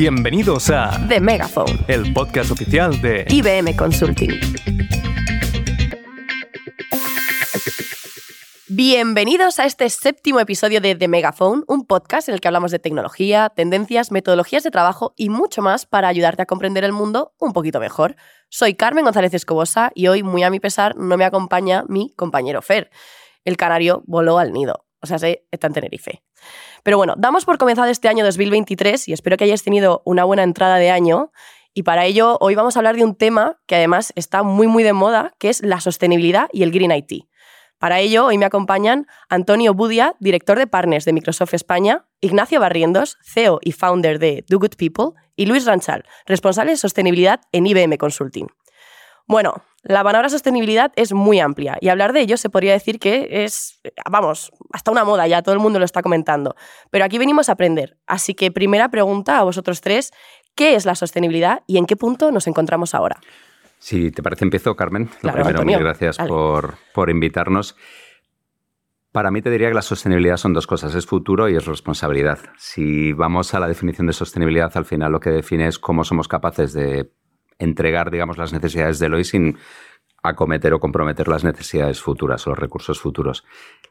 Bienvenidos a The Megaphone, el podcast oficial de IBM Consulting. Bienvenidos a este séptimo episodio de The Megaphone, un podcast en el que hablamos de tecnología, tendencias, metodologías de trabajo y mucho más para ayudarte a comprender el mundo un poquito mejor. Soy Carmen González Escobosa y hoy, muy a mi pesar, no me acompaña mi compañero Fer. El canario voló al nido, o sea, se está en Tenerife. Pero bueno, damos por comenzado este año 2023 y espero que hayáis tenido una buena entrada de año. Y para ello, hoy vamos a hablar de un tema que además está muy, muy de moda, que es la sostenibilidad y el Green IT. Para ello, hoy me acompañan Antonio Budia, director de Partners de Microsoft España, Ignacio Barrientos, CEO y founder de Do Good People, y Luis Ranchal, responsable de sostenibilidad en IBM Consulting. Bueno, la palabra sostenibilidad es muy amplia y hablar de ello se podría decir que es, vamos, hasta una moda, ya todo el mundo lo está comentando. Pero aquí venimos a aprender. Así que primera pregunta a vosotros tres, ¿qué es la sostenibilidad y en qué punto nos encontramos ahora? Si te parece, empiezo, Carmen. Lo primero, mil gracias por, por invitarnos. Para mí te diría que la sostenibilidad son dos cosas, es futuro y es responsabilidad. Si vamos a la definición de sostenibilidad, al final lo que define es cómo somos capaces de entregar, digamos, las necesidades de hoy sin acometer o comprometer las necesidades futuras o los recursos futuros.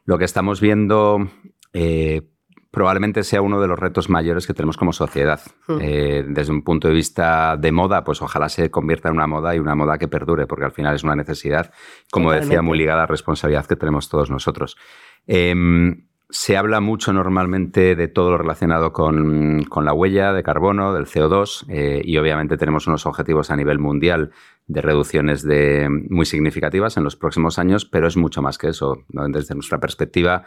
Lo que estamos viendo eh, probablemente sea uno de los retos mayores que tenemos como sociedad. Hmm. Eh, desde un punto de vista de moda, pues ojalá se convierta en una moda y una moda que perdure, porque al final es una necesidad, como decía, muy ligada a la responsabilidad que tenemos todos nosotros. Em, se habla mucho normalmente de todo lo relacionado con, la huella de carbono, del CO2, eh, y obviamente tenemos unos objetivos a nivel mundial de reducciones de, muy significativas en los próximos años, pero es mucho más que eso. Desde nuestra perspectiva,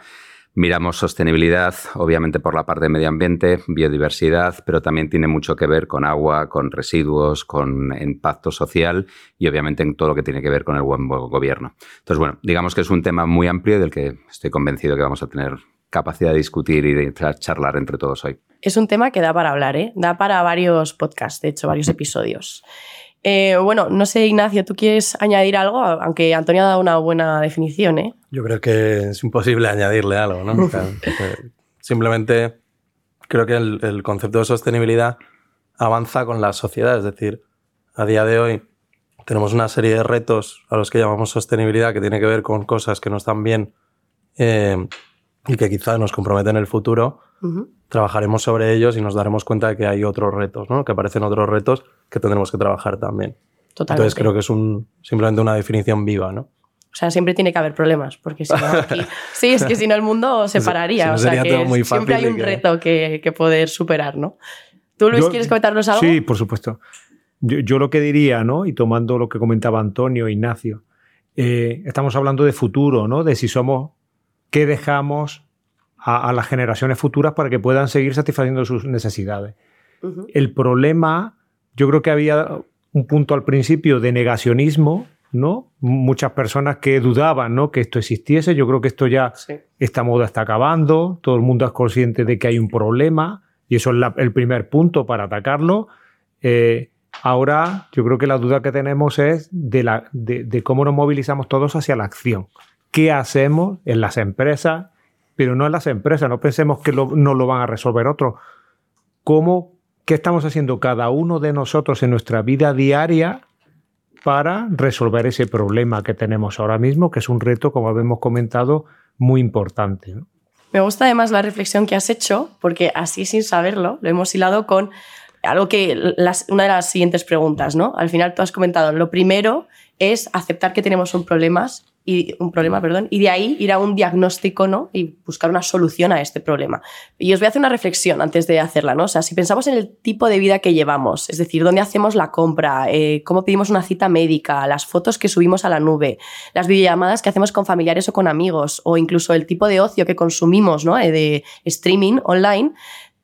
miramos sostenibilidad, obviamente por la parte de medio ambiente, biodiversidad, pero también tiene mucho que ver con agua, con residuos, con impacto social y obviamente en todo lo que tiene que ver con el buen gobierno. Entonces, bueno, digamos que es un tema muy amplio del que estoy convencido que vamos a tener capacidad de discutir y de charlar entre todos hoy. Es un tema que da para hablar, ¿eh? da para varios podcasts, de hecho, varios episodios. Eh, bueno, no sé, Ignacio, ¿tú quieres añadir algo? Aunque Antonio ha dado una buena definición, ¿eh? Yo creo que es imposible añadirle algo, ¿no? simplemente creo que el, el, concepto de sostenibilidad avanza con la sociedad, es decir, a día de hoy tenemos una serie de retos a los que llamamos sostenibilidad que tiene que ver con cosas que no están bien eh, y que quizá nos comprometen en el futuro, trabajaremos sobre ellos y nos daremos cuenta de que hay otros retos, ¿no? que aparecen otros retos que tendremos que trabajar también. Totalmente. Entonces creo que es un, simplemente una definición viva. ¿no? O sea, siempre tiene que haber problemas, porque si no aquí... sí, es que si no el mundo se pararía. o sea, que muy siempre hay un reto que, que, poder superar, ¿no? ¿Tú, Luis, quieres comentarnos algo? Sí, por supuesto. Yo, yo, lo que diría, ¿no? Y tomando lo que comentaba Antonio, Ignacio, eh, estamos hablando de futuro, ¿no? De si somos qué dejamos a, las generaciones futuras para que puedan seguir satisfaciendo sus necesidades. El problema, yo creo que había un punto al principio de negacionismo, ¿no? Muchas personas que dudaban, ¿no? Que esto existiese. Yo creo que esto ya, esta moda está acabando, todo el mundo es consciente de que hay un problema y eso es el primer punto para atacarlo. Eh, ahora, yo creo que la duda que tenemos es de, la, de cómo nos movilizamos todos hacia la acción qué hacemos en las empresas, pero no en las empresas, no pensemos que no lo van a resolver otros. ¿Cómo, qué estamos haciendo cada uno de nosotros en nuestra vida diaria para resolver ese problema que tenemos ahora mismo, que es un reto, como habíamos comentado, muy importante? Me gusta además la reflexión que has hecho, porque así sin saberlo, lo hemos hilado con algo que una de las siguientes preguntas, ¿no? Al final tú has comentado, lo primero es aceptar que tenemos un problemas y un problema, perdón, y de ahí ir a un diagnóstico, ¿no? Y buscar una solución a este problema. Y os voy a hacer una reflexión antes de hacerla, ¿no? O sea, si pensamos en el tipo de vida que llevamos, es decir, dónde hacemos la compra, eh, cómo pedimos una cita médica, las fotos que subimos a la nube, las videollamadas que hacemos con familiares o con amigos, o incluso el tipo de ocio que consumimos, ¿no? Eh, de streaming online,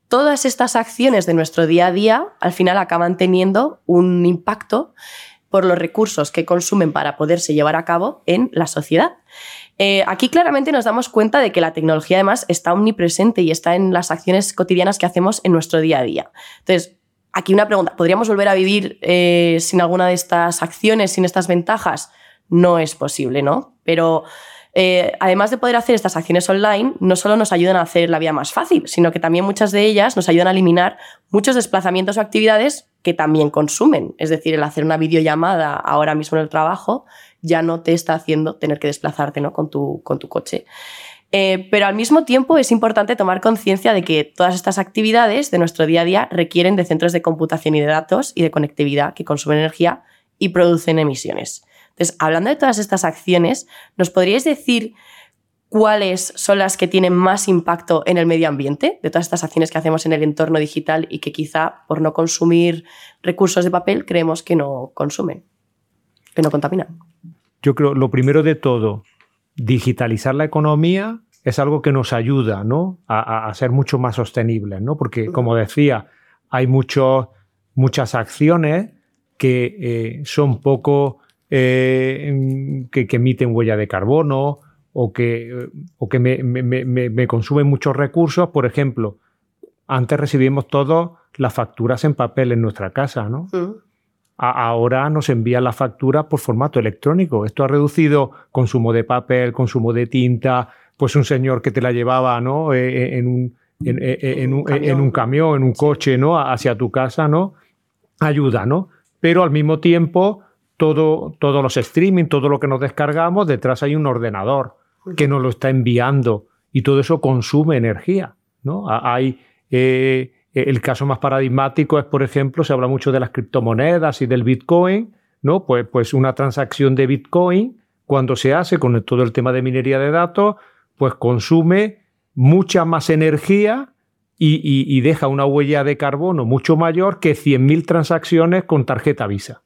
todas estas acciones de nuestro día a día al final acaban teniendo un impacto por los recursos que consumen para poderse llevar a cabo en la sociedad. Eh, aquí claramente nos damos cuenta de que la tecnología además está omnipresente y está en las acciones cotidianas que hacemos en nuestro día a día. Entonces, aquí una pregunta, ¿podríamos volver a vivir eh, sin alguna de estas acciones, sin estas ventajas? No es posible, ¿no? Pero Eh, además de poder hacer estas acciones online, no solo nos ayudan a hacer la vida más fácil, sino que también muchas de ellas nos ayudan a eliminar muchos desplazamientos o actividades que también consumen. Es decir, el hacer una videollamada ahora mismo en el trabajo ya no te está haciendo tener que desplazarte ¿no? con, tu, con tu coche. Eh, pero al mismo tiempo es importante tomar conciencia de que todas estas actividades de nuestro día a día requieren de centros de computación y de datos y de conectividad que consumen energía y producen emisiones. Entonces, hablando de todas estas acciones, ¿nos podríais decir cuáles son las que tienen más impacto en el medio ambiente, de todas estas acciones que hacemos en el entorno digital y que quizá por no consumir recursos de papel creemos que no consumen, que no contaminan? Yo creo, lo primero de todo, digitalizar la economía es algo que nos ayuda ¿no? a, ser mucho más sostenibles, ¿no? porque, como decía, hay muchas acciones que eh, son poco, eh, que, emiten huella de carbono o que, o que me, consumen muchos recursos. Por ejemplo, antes recibimos todas las facturas en papel en nuestra casa, ¿no? ahora nos envían la factura por formato electrónico. Esto ha reducido consumo de papel, consumo de tinta, pues un señor que te la llevaba ¿no? Eh, en, un, en, un, camión. en un coche ¿no? hacia tu casa, ¿no? ayuda, ¿no? pero al mismo tiempo todo, todos los streaming, todo lo que nos descargamos, detrás hay un ordenador que nos lo está enviando y todo eso consume energía. ¿no? Hay eh, el caso más paradigmático es, por ejemplo, se habla mucho de las criptomonedas y del Bitcoin, ¿no? Pues, pues una transacción de Bitcoin, cuando se hace con todo el tema de minería de datos, pues consume mucha más energía y, deja una huella de carbono mucho mayor que 100.000 transacciones con tarjeta Visa.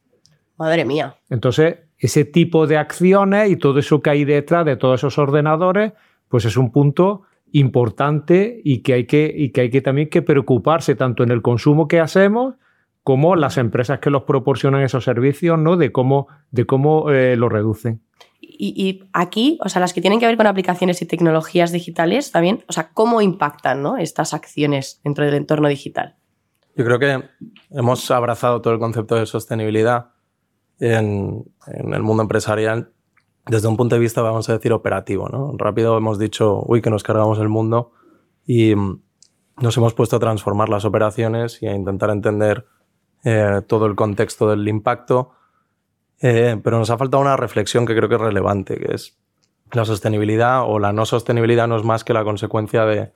Madre mía. Entonces, ese tipo de acciones y todo eso que hay detrás de todos esos ordenadores, pues es un punto importante y que hay que, y que, hay que también que preocuparse tanto en el consumo que hacemos como las empresas que los proporcionan esos servicios, ¿no? De cómo, de cómo eh, lo reducen. Y, aquí, o sea, las que tienen que ver con aplicaciones y tecnologías digitales también, o sea, ¿cómo impactan ¿no? estas acciones dentro del entorno digital? Yo creo que hemos abrazado todo el concepto de sostenibilidad en, en el mundo empresarial desde un punto de vista, vamos a decir, operativo. ¿no? Rápido hemos dicho, uy, que nos cargamos el mundo y mm, nos hemos puesto a transformar las operaciones y a intentar entender eh, todo el contexto del impacto eh, pero nos ha faltado una reflexión que creo que es relevante, que es la sostenibilidad o la no sostenibilidad no es más que la consecuencia de,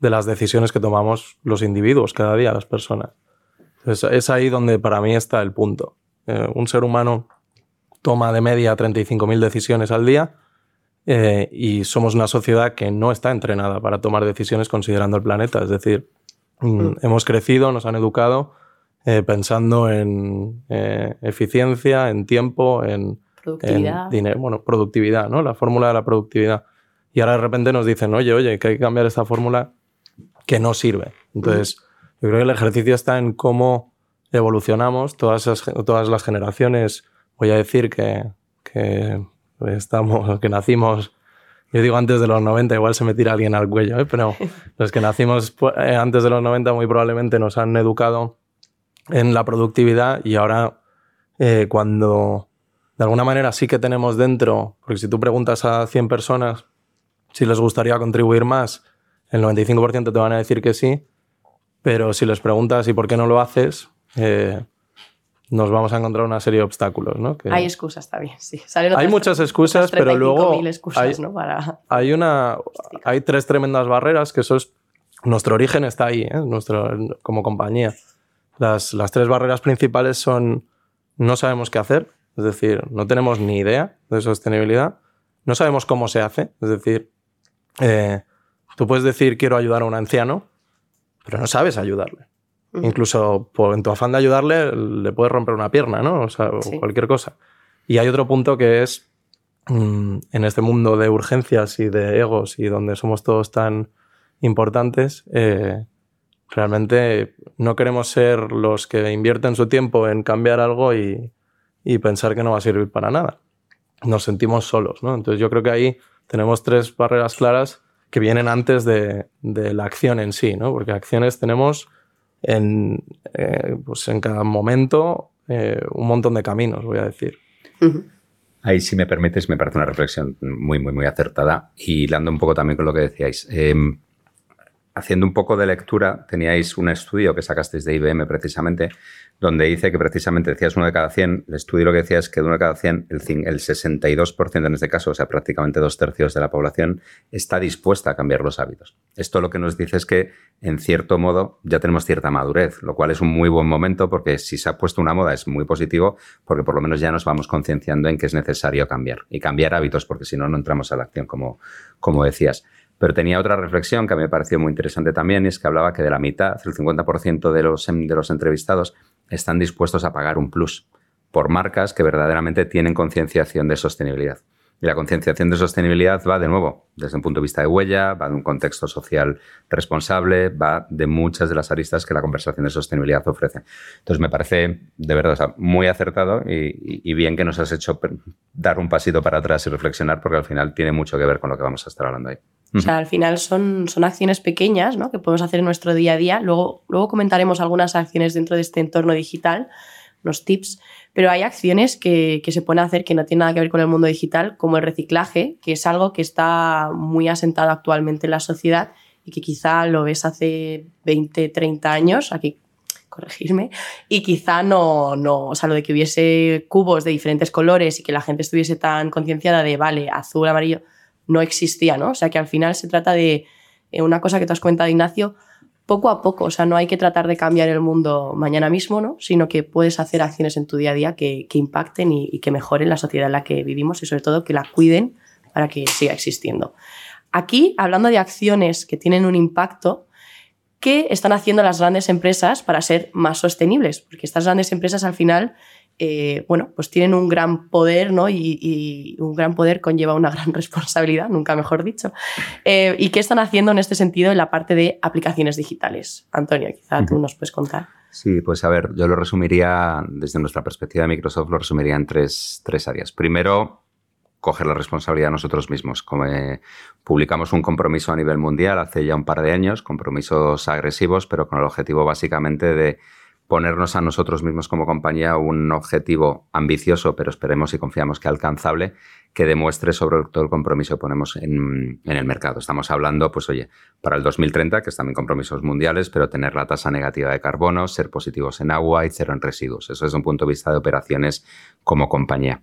de las decisiones que tomamos los individuos cada día, las personas. es ahí donde para mí está el punto. Eh, un ser humano toma de media 35.000 decisiones al día eh, y somos una sociedad que no está entrenada para tomar decisiones considerando el planeta. Es decir, mm, mm. hemos crecido, nos han educado eh, pensando en eficiencia, en tiempo, en, dinero, bueno, productividad, ¿no? La fórmula de la productividad. Y ahora de repente nos dicen, oye, oye, que hay que cambiar esta fórmula que no sirve. Entonces, yo creo que el ejercicio está en cómo evolucionamos todas, todas las generaciones. Voy a decir que, que, estamos, que nacimos yo digo antes de los 90, igual se me tira alguien al cuello, ¿eh? pero los que nacimos pues, antes de los 90 muy probablemente nos han educado en la productividad y ahora eh, cuando de alguna manera sí que tenemos dentro, porque si tú preguntas a 100 personas si les gustaría contribuir más, el 95% te van a decir que sí, pero si les preguntas y por qué no lo haces, eh, nos vamos a encontrar una serie de obstáculos. ¿no? hay excusas también, sí. hay muchas excusas, pero luego hay, hay, una, hay tres tremendas barreras que eso es, nuestro origen está ahí, ¿eh? nuestro, como compañía. Las, tres barreras principales son no sabemos qué hacer, es decir, no tenemos ni idea de sostenibilidad, no sabemos cómo se hace, es decir, eh, tú puedes decir quiero ayudar a un anciano, pero no sabes ayudarle. Incluso en tu afán de ayudarle le puedes romper una pierna, ¿no? O sea, cualquier cosa. Y hay otro punto que es, mm, en este mundo de urgencias y de egos y donde somos todos tan importantes, eh, Realmente no queremos ser los que invierten su tiempo en cambiar algo y, pensar que no va a servir para nada. Nos sentimos solos, ¿no? Entonces yo creo que ahí tenemos tres barreras claras que vienen antes de, la acción en sí, ¿no? Porque acciones tenemos en, eh, pues en cada momento eh, un montón de caminos, voy a decir. Ahí, si me permites, me parece una reflexión muy, muy, muy acertada y hilando un poco también con lo que decíais. Em, haciendo un poco de lectura, teníais un estudio que sacasteis de IBM precisamente, donde dice que precisamente decías uno de cada 100, el estudio lo que decía es que de uno de cada 100, el, el 62% en este caso, o sea, prácticamente dos tercios de la población, está dispuesta a cambiar los hábitos. Esto lo que nos dice es que, en cierto modo, ya tenemos cierta madurez, lo cual es un muy buen momento porque si se ha puesto una moda es muy positivo porque por lo menos ya nos vamos concienciando en que es necesario cambiar y cambiar hábitos porque si no, no entramos a la acción, como, como decías. Pero tenía otra reflexión que a mí me pareció muy interesante también, y es que hablaba que de la mitad, el 50% de los, de los entrevistados, están dispuestos a pagar un plus por marcas que verdaderamente tienen concienciación de sostenibilidad. Y la concienciación de sostenibilidad va de nuevo desde un punto de vista de huella, va de un contexto social responsable, va de muchas de las aristas que la conversación de sostenibilidad ofrece. Entonces me parece de verdad muy acertado y, bien que nos has hecho dar un pasito para atrás y reflexionar porque al final tiene mucho que ver con lo que vamos a estar hablando ahí. O sea, al final son, son acciones pequeñas ¿no? que podemos hacer en nuestro día a día. Luego, luego comentaremos algunas acciones dentro de este entorno digital, unos tips, pero hay acciones que, que, se pueden hacer que no tienen nada que ver con el mundo digital, como el reciclaje, que es algo que está muy asentado actualmente en la sociedad y que quizá lo ves hace 20, 30 años, aquí corregirme, y quizá no, no, o sea, lo de que hubiese cubos de diferentes colores y que la gente estuviese tan concienciada de, vale, azul, amarillo, no existía, ¿no? O sea que al final se trata de eh, una cosa que te has comentado, Ignacio, poco a poco, o sea, no hay que tratar de cambiar el mundo mañana mismo, ¿no? Sino que puedes hacer acciones en tu día a día que, impacten y, que mejoren la sociedad en la que vivimos y sobre todo que la cuiden para que siga existiendo. Aquí, hablando de acciones que tienen un impacto, ¿qué están haciendo las grandes empresas para ser más sostenibles? Porque estas grandes empresas al final eh, bueno, pues tienen un gran poder, ¿no? Y, un gran poder conlleva una gran responsabilidad, nunca mejor dicho. Eh, ¿Y qué están haciendo en este sentido en la parte de aplicaciones digitales? Antonio, quizá tú nos puedes contar. Sí, pues a ver, yo lo resumiría, desde nuestra perspectiva de Microsoft, lo resumiría en tres, tres áreas. Primero, coger la responsabilidad nosotros mismos. Como, eh, publicamos un compromiso a nivel mundial hace ya un par de años, compromisos agresivos, pero con el objetivo básicamente de ponernos a nosotros mismos como compañía un objetivo ambicioso, pero esperemos y confiamos que alcanzable, que demuestre sobre todo el compromiso que ponemos en, el mercado. Estamos hablando, pues oye, para el 2030, que es también compromisos mundiales, pero tener la tasa negativa de carbono, ser positivos en agua y cero en residuos. Eso es un punto de vista de operaciones como compañía.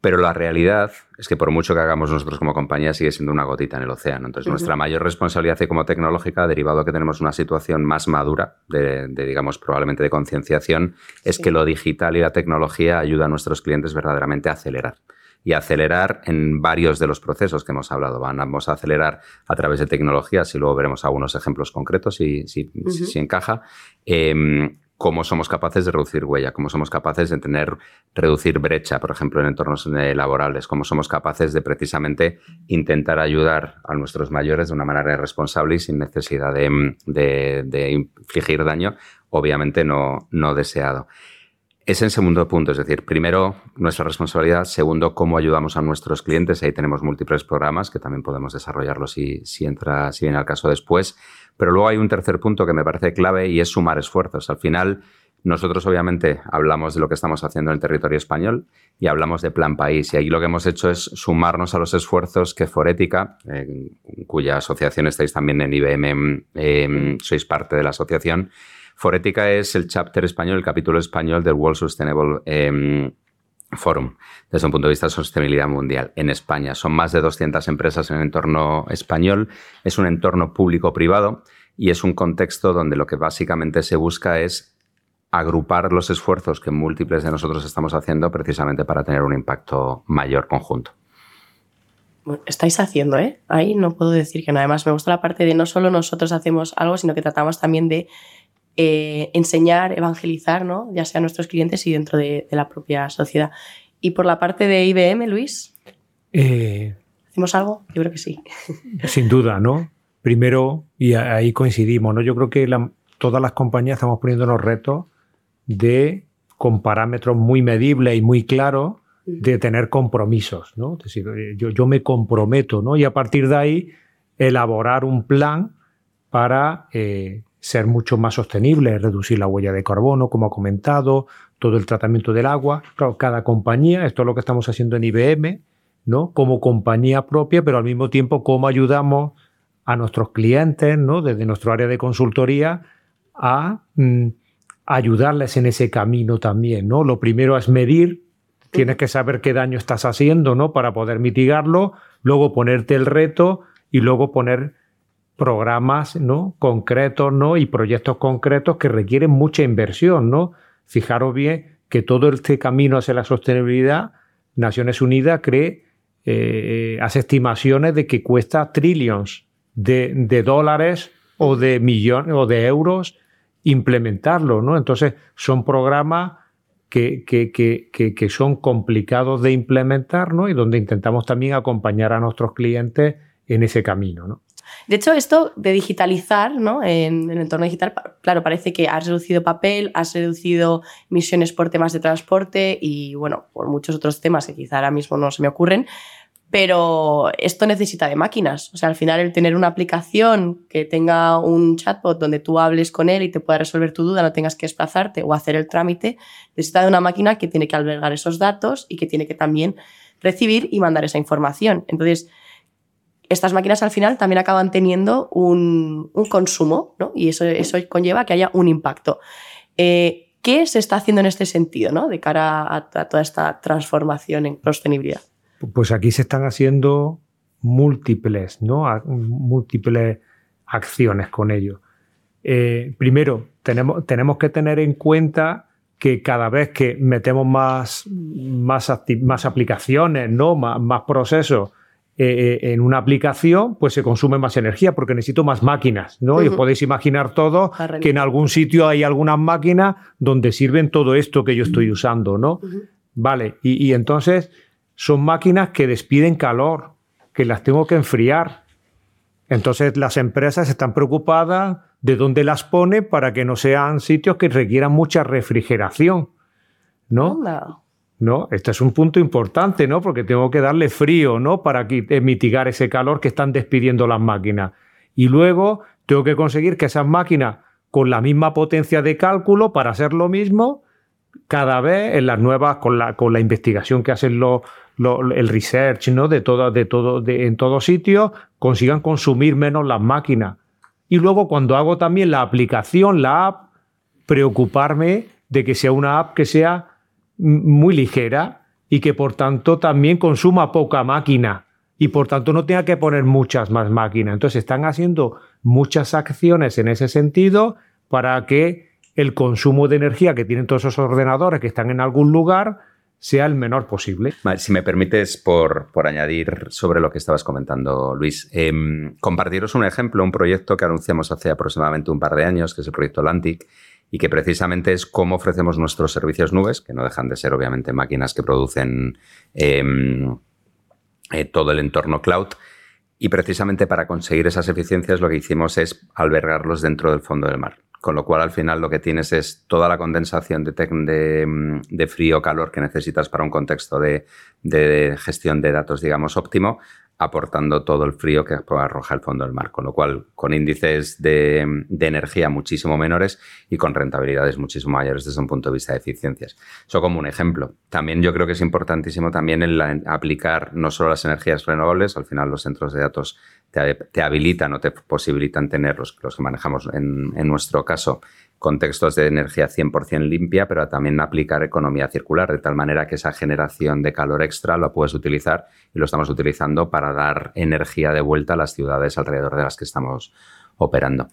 Pero la realidad es que por mucho que hagamos nosotros como compañía, sigue siendo una gotita en el océano. Entonces, nuestra mayor responsabilidad como tecnológica, derivado de que tenemos una situación más madura, de, digamos, probablemente de concienciación, es que lo digital y la tecnología ayuda a nuestros clientes verdaderamente a acelerar y acelerar en varios de los procesos que hemos hablado. Vamos a acelerar a través de tecnologías y luego veremos algunos ejemplos concretos si, si, si encaja. Eh, cómo somos capaces de reducir huella, cómo somos capaces de tener, reducir brecha, por ejemplo, en entornos eh, laborales, cómo somos capaces de precisamente intentar ayudar a nuestros mayores de una manera responsable y sin necesidad de, infligir daño, obviamente no, no deseado. Es en segundo punto, es decir, primero nuestra responsabilidad, segundo cómo ayudamos a nuestros clientes, ahí tenemos múltiples programas que también podemos desarrollarlos si, si entra, si viene al caso después, pero luego hay un tercer punto que me parece clave y es sumar esfuerzos. Al final, nosotros obviamente hablamos de lo que estamos haciendo en el territorio español y hablamos de plan país. Y ahí lo que hemos hecho es sumarnos a los esfuerzos que Forética, cuya asociación estáis también en IBM, em, sois parte de la asociación. Forética es el chapter español, el capítulo español del World Sustainable em, Forum, desde un punto de vista de sostenibilidad mundial en España. Son más de 200 empresas en el entorno español. Es un entorno público-privado y es un contexto donde lo que básicamente se busca es agrupar los esfuerzos que múltiples de nosotros estamos haciendo precisamente para tener un impacto mayor conjunto. estáis haciendo, ¿eh? Ahí no puedo decir que no. Además, me gusta la parte de no solo nosotros hacemos algo, sino que tratamos también de eh, enseñar, evangelizar, ¿no? ya sea a nuestros clientes y dentro de, la propia sociedad. Y por la parte de IBM, Luis, eh, ¿hacemos algo? Yo creo que sí. Sin duda, ¿no? Primero, y ahí coincidimos, ¿no? Yo creo que todas las compañías estamos poniéndonos retos de, con parámetros muy medibles y muy claros, de tener compromisos, ¿no? Es decir, yo, yo me comprometo, ¿no? Y a partir de ahí, elaborar un plan para eh, ser mucho más sostenible, reducir la huella de carbono, como ha comentado, todo el tratamiento del agua. cada compañía, esto es lo que estamos haciendo en IBM, ¿no? Como compañía propia, pero al mismo tiempo cómo ayudamos a nuestros clientes, ¿no? Desde nuestro área de consultoría a mm, ayudarles en ese camino también, ¿no? Lo primero es medir, tienes que saber qué daño estás haciendo, ¿no? Para poder mitigarlo, luego ponerte el reto y luego poner programas, ¿no? Concretos, ¿no? Y proyectos concretos que requieren mucha inversión, ¿no? Fijaros bien que todo este camino hacia la sostenibilidad, Naciones Unidas cree, eh, hace estimaciones de que cuesta trillones de, dólares o de millones o de euros implementarlo, ¿no? Entonces, son programas que, que, que, que, son complicados de implementar, ¿no? Y donde intentamos también acompañar a nuestros clientes en ese camino, ¿no? De hecho, esto de digitalizar ¿no? en, el entorno digital, claro, parece que has reducido papel, has reducido emisiones por temas de transporte y, bueno, por muchos otros temas que quizá ahora mismo no se me ocurren, pero esto necesita de máquinas. O sea, al final el tener una aplicación que tenga un chatbot donde tú hables con él y te pueda resolver tu duda, no tengas que desplazarte o hacer el trámite, necesita de una máquina que tiene que albergar esos datos y que tiene que también recibir y mandar esa información. Entonces, estas máquinas al final también acaban teniendo un, consumo, ¿no? Y eso, eso conlleva que haya un impacto. Eh, ¿Qué se está haciendo en este sentido, ¿no? De cara a, toda esta transformación en sostenibilidad. Pues aquí se están haciendo múltiples, ¿no? múltiples acciones con ello. Eh, primero, tenemos, tenemos que tener en cuenta que cada vez que metemos más, más, aplicaciones, ¿no? más procesos eh, eh, en una aplicación, pues se consume más energía porque necesito más máquinas, ¿no? Y os podéis imaginar todo que en algún sitio hay algunas máquinas donde sirven todo esto que yo estoy usando, ¿no? Vale, y, entonces son máquinas que despiden calor, que las tengo que enfriar. Entonces las empresas están preocupadas de dónde las pone para que no sean sitios que requieran mucha refrigeración, ¿no? ¿No? Este es un punto importante, ¿no? Porque tengo que darle frío, ¿no? Para eh, mitigar ese calor que están despidiendo las máquinas. Y luego tengo que conseguir que esas máquinas con la misma potencia de cálculo para hacer lo mismo, cada vez en las nuevas, con la, con la investigación que hacen los, el research, ¿no? De todo, de todo, de, en todos sitios, consigan consumir menos las máquinas. Y luego cuando hago también la aplicación, la app, preocuparme de que sea una app que sea muy ligera y que por tanto también consuma poca máquina y por tanto no tenga que poner muchas más máquinas. Entonces están haciendo muchas acciones en ese sentido para que el consumo de energía que tienen todos esos ordenadores que están en algún lugar sea el menor posible. Si me permites, por, por añadir sobre lo que estabas comentando, Luis, em, compartiros un ejemplo, un proyecto que anunciamos hace aproximadamente un par de años, que es el proyecto Atlantic, y que precisamente es cómo ofrecemos nuestros servicios nubes, que no dejan de ser obviamente máquinas que producen em, eh, todo el entorno cloud. Y precisamente para conseguir esas eficiencias lo que hicimos es albergarlos dentro del fondo del mar. Con lo cual al final lo que tienes es toda la condensación de, de, de frío o calor que necesitas para un contexto de, gestión de datos, digamos, óptimo, aportando todo el frío que arroja el fondo del mar, con lo cual con índices de, energía muchísimo menores y con rentabilidades muchísimo mayores desde un punto de vista de eficiencias. Eso como un ejemplo. También yo creo que es importantísimo también el aplicar no solo las energías renovables, al final los centros de datos te, habilitan o te posibilitan tener los, que manejamos en nuestro caso contextos de energía 100% limpia, pero también aplicar economía circular, de tal manera que esa generación de calor extra lo puedes utilizar y lo estamos utilizando para dar energía de vuelta a las ciudades alrededor de las que estamos operando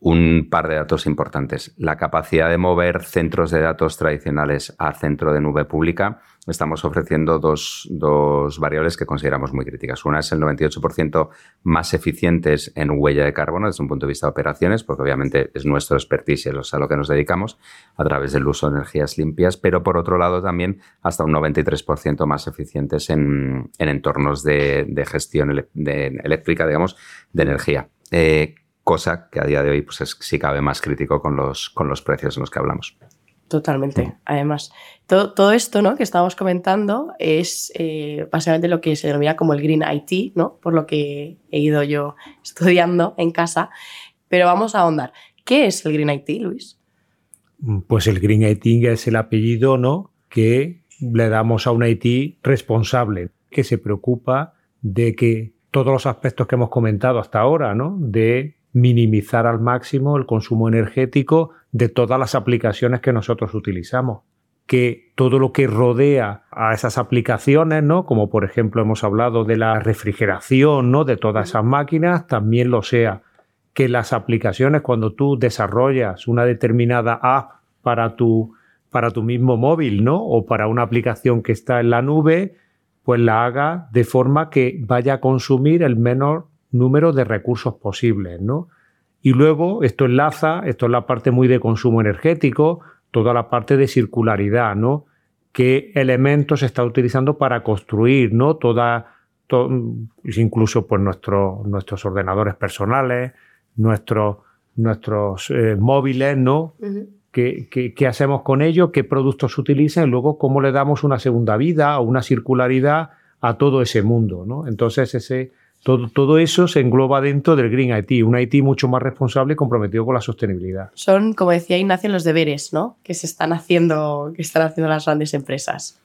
un par de datos importantes. La capacidad de mover centros de datos tradicionales a centro de nube pública. Estamos ofreciendo dos, variables que consideramos muy críticas. Una es el 98% más eficientes en huella de carbono desde un punto de vista de operaciones, porque obviamente es nuestro expertise es a lo que nos dedicamos a través del uso de energías limpias, pero por otro lado también hasta un 93% más eficientes en, entornos de, gestión eléctrica, digamos, de energía. Eh, cosa que a día de hoy pues es, sí cabe más crítico con los, con los precios en los que hablamos. Totalmente. Además, todo, todo, esto ¿no? que estábamos comentando es eh, básicamente lo que se denomina como el Green IT, ¿no? por lo que he ido yo estudiando en casa. Pero vamos a ahondar. ¿Qué es el Green IT, Luis? pues el Green IT es el apellido, ¿no? Que le damos a un IT responsable, que se preocupa de que todos los aspectos que hemos comentado hasta ahora, ¿no? De minimizar al máximo el consumo energético de todas las aplicaciones que nosotros utilizamos. Que todo lo que rodea a esas aplicaciones, ¿no? Como por ejemplo hemos hablado de la refrigeración, ¿no? De todas esas máquinas, también lo sea. Que las aplicaciones, cuando tú desarrollas una determinada app para tu, para tu mismo móvil, ¿no? O para una aplicación que está en la nube, pues la haga de forma que vaya a consumir el menor número de recursos posibles, ¿no? Y luego esto enlaza, esto es la parte muy de consumo energético, toda la parte de circularidad, ¿no? ¿Qué elementos se está utilizando para construir, ¿no? Toda, incluso pues nuestros ordenadores personales, nuestros, nuestros eh, móviles, ¿no? ¿Qué, qué, hacemos con ellos? ¿Qué productos se utilizan? Y luego cómo le damos una segunda vida o una circularidad a todo ese mundo, ¿no? Entonces ese todo, eso se engloba dentro del Green IT, un IT mucho más responsable y comprometido con la sostenibilidad. Son, como decía Ignacio, los deberes ¿no? que se están haciendo, que están haciendo las grandes empresas.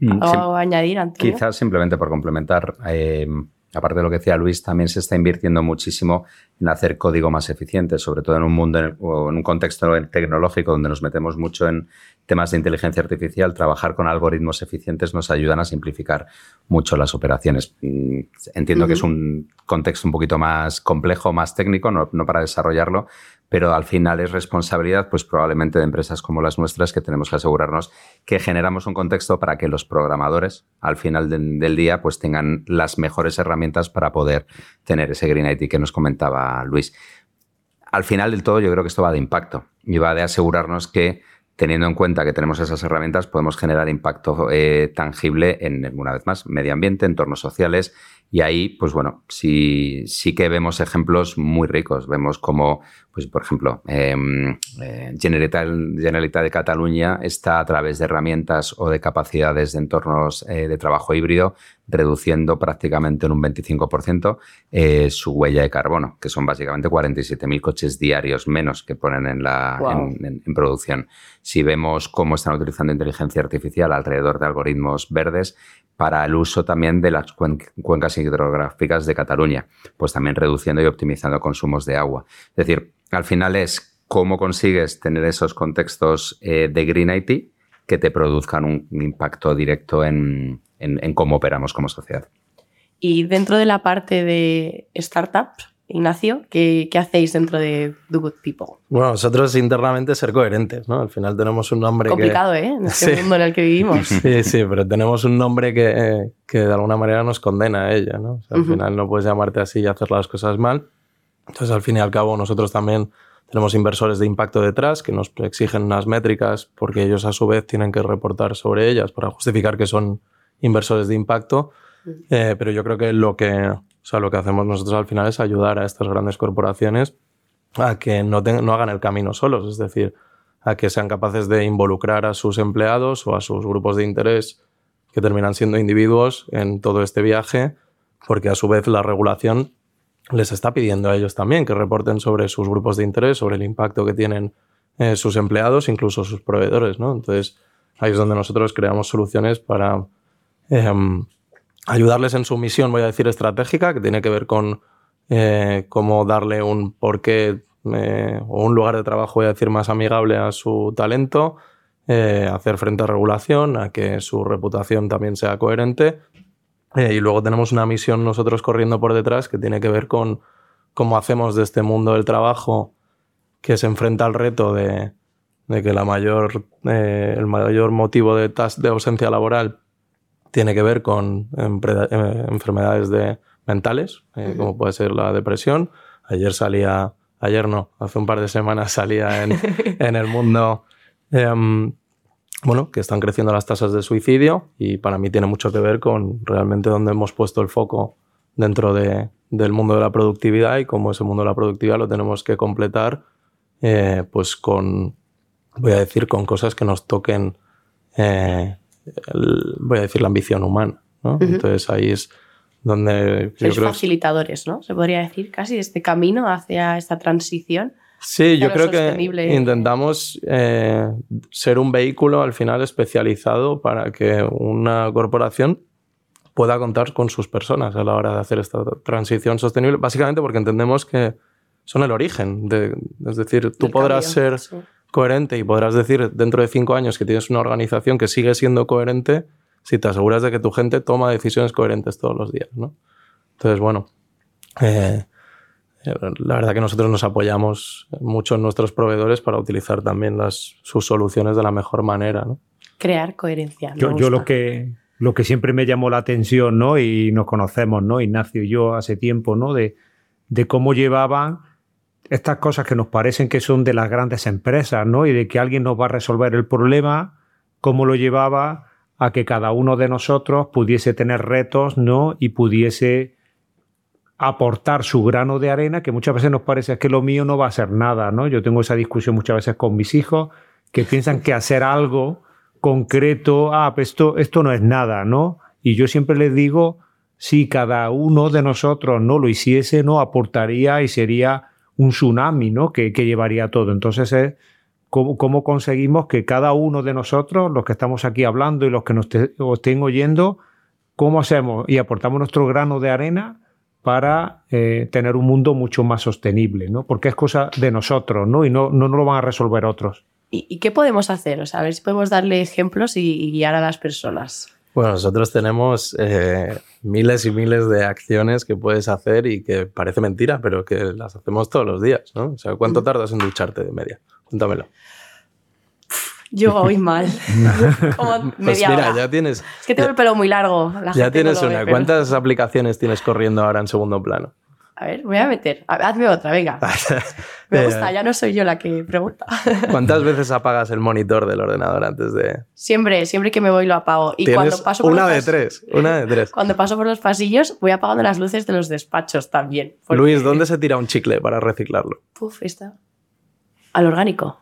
Mm, ¿Algo añadir, Antonio? Quizás simplemente por complementar, eh, aparte de lo que decía Luis, también se está invirtiendo muchísimo en hacer código más eficiente, sobre todo en un mundo o en un contexto tecnológico donde nos metemos mucho en temas de inteligencia artificial. Trabajar con algoritmos eficientes nos ayudan a simplificar mucho las operaciones. Mm, entiendo que es un contexto un poquito más complejo, más técnico, no, no para desarrollarlo, pero al final es responsabilidad, pues probablemente de empresas como las nuestras, que tenemos que asegurarnos que generamos un contexto para que los programadores, al final del día, pues tengan las mejores herramientas para poder tener ese Green IT que nos comentaba Luis. Al final del todo, yo creo que esto va de impacto y va de asegurarnos que teniendo en cuenta que tenemos esas herramientas, podemos generar impacto eh, tangible en, una vez más, medio ambiente, entornos sociales. Y ahí, pues bueno, sí, sí que vemos ejemplos muy ricos. Vemos como, pues por ejemplo, em, eh, Generalitat, de Cataluña está a través de herramientas o de capacidades de entornos eh, de trabajo híbrido reduciendo prácticamente en un 25% eh, su huella de carbono, que son básicamente 47.000 coches diarios menos que ponen en, la, en, producción. Si vemos cómo están utilizando inteligencia artificial alrededor de algoritmos verdes para el uso también de las cuencas hidrográficas de Cataluña, pues también reduciendo y optimizando consumos de agua. Es decir, al final es cómo consigues tener esos contextos eh, de Green IT que te produzcan un impacto directo en, en, cómo operamos como sociedad. Y dentro de la parte de startups, Ignacio, ¿qué, ¿qué, hacéis dentro de Do Good People? Bueno, nosotros internamente ser coherentes, ¿no? Al final tenemos un nombre Complicado, ¿eh? En este mundo en el que vivimos. Sí, sí, pero tenemos un nombre que, que de alguna manera nos condena a ella, ¿no? al final no puedes llamarte así y hacer las cosas mal. Entonces, al fin y al cabo, nosotros también tenemos inversores de impacto detrás que nos exigen unas métricas porque ellos a su vez tienen que reportar sobre ellas para justificar que son inversores de impacto, eh, pero yo creo que lo que, o sea, lo que hacemos nosotros al final es ayudar a estas grandes corporaciones a que no, hagan el camino solos, es decir, a que sean capaces de involucrar a sus empleados o a sus grupos de interés que terminan siendo individuos en todo este viaje, porque a su vez la regulación les está pidiendo a ellos también que reporten sobre sus grupos de interés, sobre el impacto que tienen eh, sus empleados, incluso sus proveedores, ¿no? Entonces, ahí es donde nosotros creamos soluciones para Em, ayudarles en su misión, voy a decir, estratégica, que tiene que ver con eh, cómo darle un porqué eh, o un lugar de trabajo, voy a decir, más amigable a su talento, eh, hacer frente a regulación, a que su reputación también sea coherente. y luego tenemos una misión nosotros corriendo por detrás que tiene que ver con cómo hacemos de este mundo del trabajo que se enfrenta al reto de, que la mayor, el mayor motivo de, de ausencia laboral tiene que ver con eh, enfermedades de, mentales, eh, como puede ser la depresión. Ayer salía, ayer no, hace un par de semanas salía en, en el mundo, em, bueno, que están creciendo las tasas de suicidio y para mí tiene mucho que ver con realmente dónde hemos puesto el foco dentro de, del mundo de la productividad y cómo ese mundo de la productividad lo tenemos que completar eh, pues con, voy a decir, con cosas que nos toquen voy a decir, la ambición humana. ¿no? Entonces ahí es donde... Sois facilitadores, ¿no? Se podría decir casi este camino hacia esta transición. Sí, yo creo que intentamos eh, ser un vehículo al final especializado para que una corporación pueda contar con sus personas a la hora de hacer esta transición sostenible, básicamente porque entendemos que son el origen. De, es decir, tú podrás ser coherente y podrás decir dentro de cinco años que tienes una organización que sigue siendo coherente si te aseguras de que tu gente toma decisiones coherentes todos los días. ¿no? Entonces, bueno, eh, la verdad que nosotros nos apoyamos mucho en nuestros proveedores para utilizar también las, sus soluciones de la mejor manera. ¿no? Crear coherencia. Yo, yo, lo que lo que siempre me llamó la atención, ¿no? Y nos conocemos, ¿no? Ignacio y yo hace tiempo, ¿no? De, de cómo llevaban estas cosas que nos parecen que son de las grandes empresas, ¿no? Y de que alguien nos va a resolver el problema, cómo lo llevaba a que cada uno de nosotros pudiese tener retos, ¿no? Y pudiese aportar su grano de arena, que muchas veces nos parece que lo mío no va a ser nada, ¿no? Yo tengo esa discusión muchas veces con mis hijos que piensan que hacer algo concreto, ah, pues esto, esto no es nada, ¿no? Y yo siempre les digo, si cada uno de nosotros no lo hiciese, no aportaría y sería un tsunami, ¿no? Que, llevaría todo. Entonces es cómo, conseguimos que cada uno de nosotros, los que estamos aquí hablando y los que nos estén oyendo, cómo hacemos y aportamos nuestro grano de arena para eh, tener un mundo mucho más sostenible, ¿no? Porque es cosa de nosotros, ¿no? Y no, no nos lo van a resolver otros. ¿Y, qué podemos hacer? O sea, a ver si podemos darle ejemplos y, guiar a las personas. Bueno, nosotros tenemos eh, miles y miles de acciones que puedes hacer y que parece mentira, pero que las hacemos todos los días, ¿no? O sea, ¿cuánto tardas en ducharte de media? Cuéntamelo. Yo voy mal. Como pues mira, ya tienes. Es que tengo el pelo muy largo. ya tienes una. ¿Cuántas aplicaciones tienes corriendo ahora en segundo plano? A ver, voy a meter. hazme otra, venga. Me gusta, ya no soy yo la que pregunta. ¿Cuántas veces apagas el monitor del ordenador antes de.? Siempre, siempre que me voy lo apago. Y cuando paso por una de tres, una de tres. Cuando paso por los pasillos, voy apagando las luces de los despachos también. Luis, ¿dónde se tira un chicle para reciclarlo? Puf, está. Al orgánico.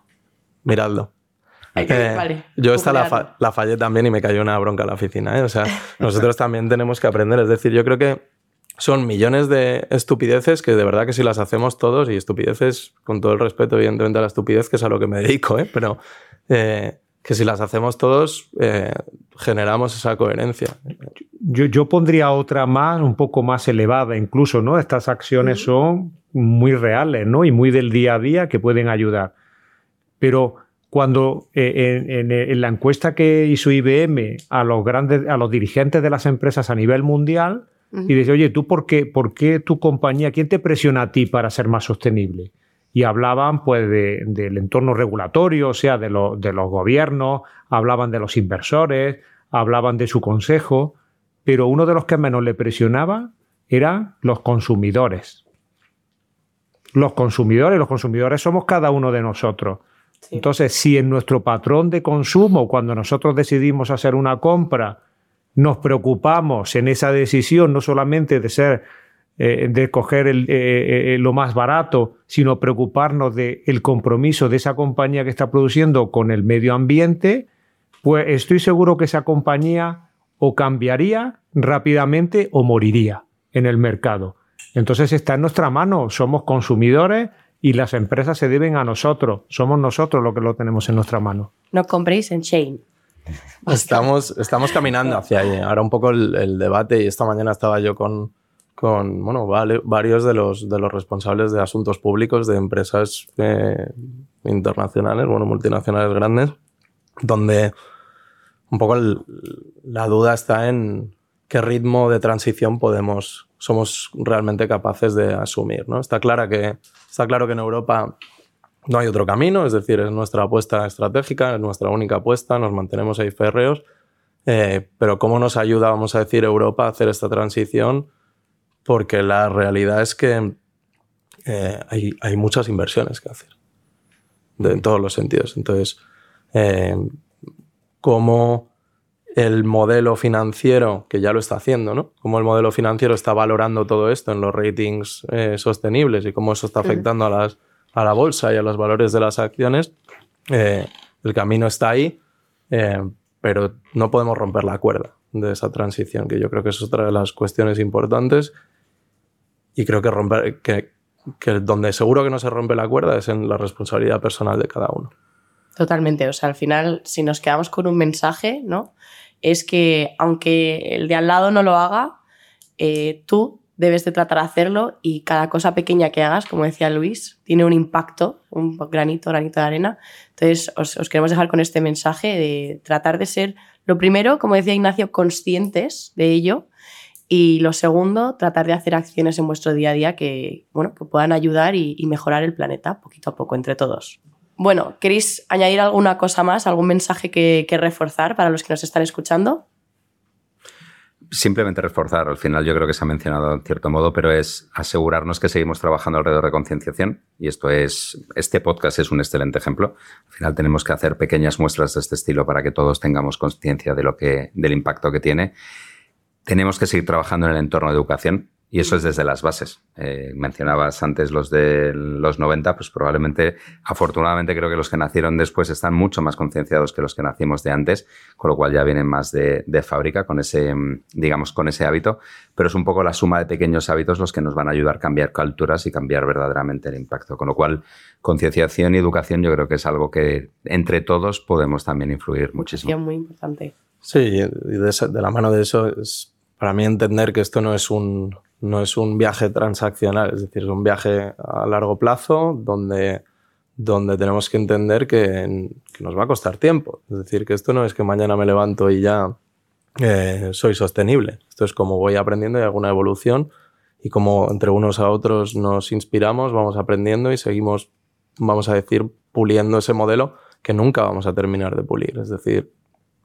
Miradlo. Eh, vale, yo esta la, la, fallé también y me cayó una bronca en la oficina. ¿eh? O sea, nosotros también tenemos que aprender. Es decir, yo creo que son millones de estupideces que de verdad que si las hacemos todos, y estupideces, con todo el respeto evidentemente a la estupidez, que es a lo que me dedico, ¿eh? pero eh, que si las hacemos todos, eh, generamos esa coherencia. Yo, yo, pondría otra más, un poco más elevada incluso, ¿no? Estas acciones son muy reales, ¿no? Y muy del día a día que pueden ayudar. Pero cuando en, en, la encuesta que hizo IBM a los grandes, a los dirigentes de las empresas a nivel mundial, y dice, oye, ¿tú por qué, por qué tu compañía, quién te presiona a ti para ser más sostenible? Y hablaban pues del entorno regulatorio, o sea, de, de los gobiernos, hablaban de los inversores, hablaban de su consejo, pero uno de los que menos le presionaba eran los consumidores. Los consumidores, los consumidores somos cada uno de nosotros. Entonces, si en nuestro patrón de consumo, cuando nosotros decidimos hacer una compra, nos preocupamos en esa decisión no solamente de ser eh, de coger el, eh, eh, lo más barato, sino preocuparnos del el compromiso de esa compañía que está produciendo con el medio ambiente, pues estoy seguro que esa compañía o cambiaría rápidamente o moriría en el mercado. Entonces está en nuestra mano, somos consumidores y las empresas se deben a nosotros, somos nosotros los que lo tenemos en nuestra mano. No compréis en Shane. Estamos, estamos caminando hacia ahí. Ahora un poco el, debate y esta mañana estaba yo con, con bueno, varios de los, de los responsables de asuntos públicos de empresas eh, internacionales, bueno, multinacionales grandes, donde un poco la duda está en qué ritmo de transición podemos, somos realmente capaces de asumir. ¿no? Está, clara que, está claro que en Europa no hay otro camino, es decir, es nuestra apuesta estratégica, es nuestra única apuesta, nos mantenemos ahí férreos. Eh, pero ¿cómo nos ayuda, vamos a decir, Europa a hacer esta transición? Porque la realidad es que eh, hay, muchas inversiones que hacer, en todos los sentidos. Entonces, eh, ¿cómo el modelo financiero, que ya lo está haciendo, ¿no? Cómo el modelo financiero está valorando todo esto en los ratings sostenibles y cómo eso está afectando a las a la bolsa y a los valores de las acciones, eh, el camino está ahí, eh, pero no podemos romper la cuerda de esa transición, que yo creo que es otra de las cuestiones importantes. Y creo que, romper, que que donde seguro que no se rompe la cuerda es en la responsabilidad personal de cada uno. Totalmente, o sea, al final, si nos quedamos con un mensaje, ¿no? Es que aunque el de al lado no lo haga, eh, tú debes de tratar de hacerlo y cada cosa pequeña que hagas, como decía Luis, tiene un impacto, un granito, granito de arena. Entonces, os, queremos dejar con este mensaje de tratar de ser, lo primero, como decía Ignacio, conscientes de ello y lo segundo, tratar de hacer acciones en vuestro día a día que, bueno, que puedan ayudar y, mejorar el planeta poquito a poco entre todos. Bueno, ¿queréis añadir alguna cosa más, algún mensaje que reforzar para los que nos están escuchando? Simplemente reforzar, al final yo creo que se ha mencionado en cierto modo, pero es asegurarnos que seguimos trabajando alrededor de concienciación y esto es, este podcast es un excelente ejemplo. Al final tenemos que hacer pequeñas muestras de este estilo para que todos tengamos conciencia de lo que, del impacto que tiene. Tenemos que seguir trabajando en el entorno de educación y eso es desde las bases. Eh, mencionabas antes los de los 90, pues probablemente, afortunadamente creo que los que nacieron después están mucho más concienciados que los que nacimos de antes, con lo cual ya vienen más de, fábrica con ese, digamos, con ese hábito. Pero es un poco la suma de pequeños hábitos los que nos van a ayudar a cambiar culturas y cambiar verdaderamente el impacto. Con lo cual, concienciación y educación yo creo que es algo que entre todos podemos también influir muchísimo. muy importante. Sí, y de, de la mano de eso es para mí entender que esto no es un no es un viaje transaccional, es decir, es un viaje a largo plazo donde, donde tenemos que entender que, nos va a costar tiempo. Es decir, que esto no es que mañana me levanto y ya eh, soy sostenible. Esto es como voy aprendiendo y alguna evolución y como entre unos a otros nos inspiramos, vamos aprendiendo y seguimos, vamos a decir, puliendo ese modelo que nunca vamos a terminar de pulir. Es decir,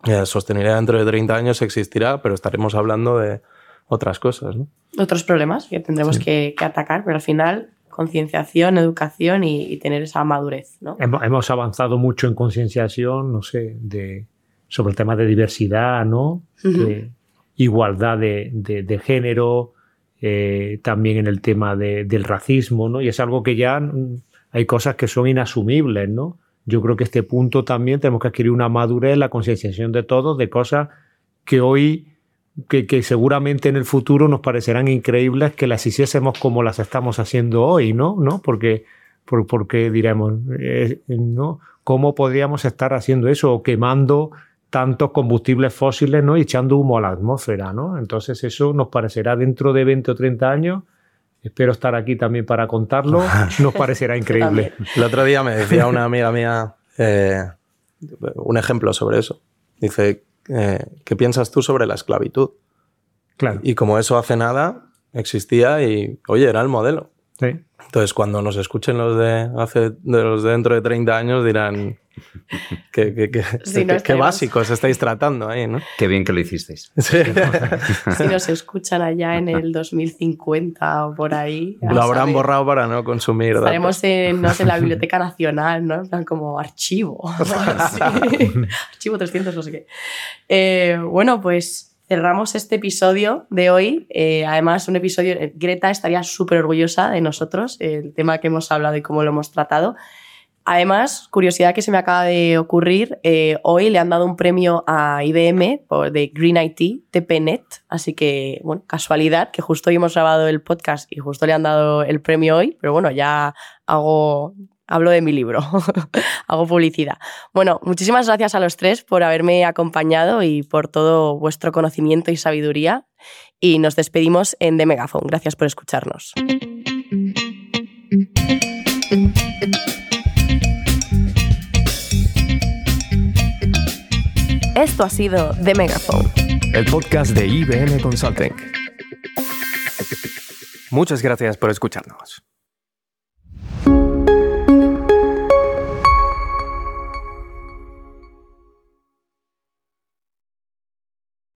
eh, sostenibilidad dentro de 30 años existirá, pero estaremos hablando de otras cosas. ¿no? Otros problemas que tendremos que, atacar, pero al final concienciación, educación y, tener esa madurez. ¿no? Hemos, avanzado mucho en concienciación, no sé, de, sobre el tema de diversidad, ¿no? de igualdad de, de, género, eh, también en el tema del racismo, ¿no? Y es algo que ya hay cosas que son inasumibles, ¿no? Yo creo que este punto también tenemos que adquirir una madurez, la concienciación de todos, de cosas que hoy que, seguramente en el futuro nos parecerán increíbles que las hiciésemos como las estamos haciendo hoy, ¿no? ¿No? Porque, porque diremos, eh, ¿no? ¿Cómo podríamos estar haciendo eso o quemando tantos combustibles fósiles, ¿no? Y echando humo a la atmósfera, ¿no? Entonces eso nos parecerá dentro de 20 o 30 años espero estar aquí también para contarlo, nos parecerá increíble. El otro día me decía una amiga mía eh, un ejemplo sobre eso. Dice, eh, ¿qué piensas tú sobre la esclavitud? Claro. Y como eso hace nada, existía y, oye, era el modelo. Sí. Entonces, cuando nos escuchen los de, hace, de los de dentro de 30 años, dirán qué, qué, qué, básicos estáis tratando ahí, ¿no? Qué bien que lo hicisteis. si nos escuchan allá en el 2050 o por ahí. Lo habrán borrado para no consumir. Estaremos en, no sé, la Biblioteca Nacional, ¿no? En plan como archivo. archivo 300, no sé qué. Eh, bueno, pues cerramos este episodio de hoy. Eh, además, un episodio, eh, Greta estaría súper orgullosa de nosotros, el tema que hemos hablado y cómo lo hemos tratado. Además, curiosidad que se me acaba de ocurrir, eh, hoy le han dado un premio a IBM por, de Green IT, TPNet, así que, bueno, casualidad que justo hoy hemos grabado el podcast y justo le han dado el premio hoy, pero bueno, ya hago hablo de mi libro, hago publicidad. Bueno, muchísimas gracias a los tres por haberme acompañado y por todo vuestro conocimiento y sabiduría. Y nos despedimos en The Megaphone. Gracias por escucharnos. Esto ha sido The Megaphone, el podcast de IBM Consulting. Muchas gracias por escucharnos.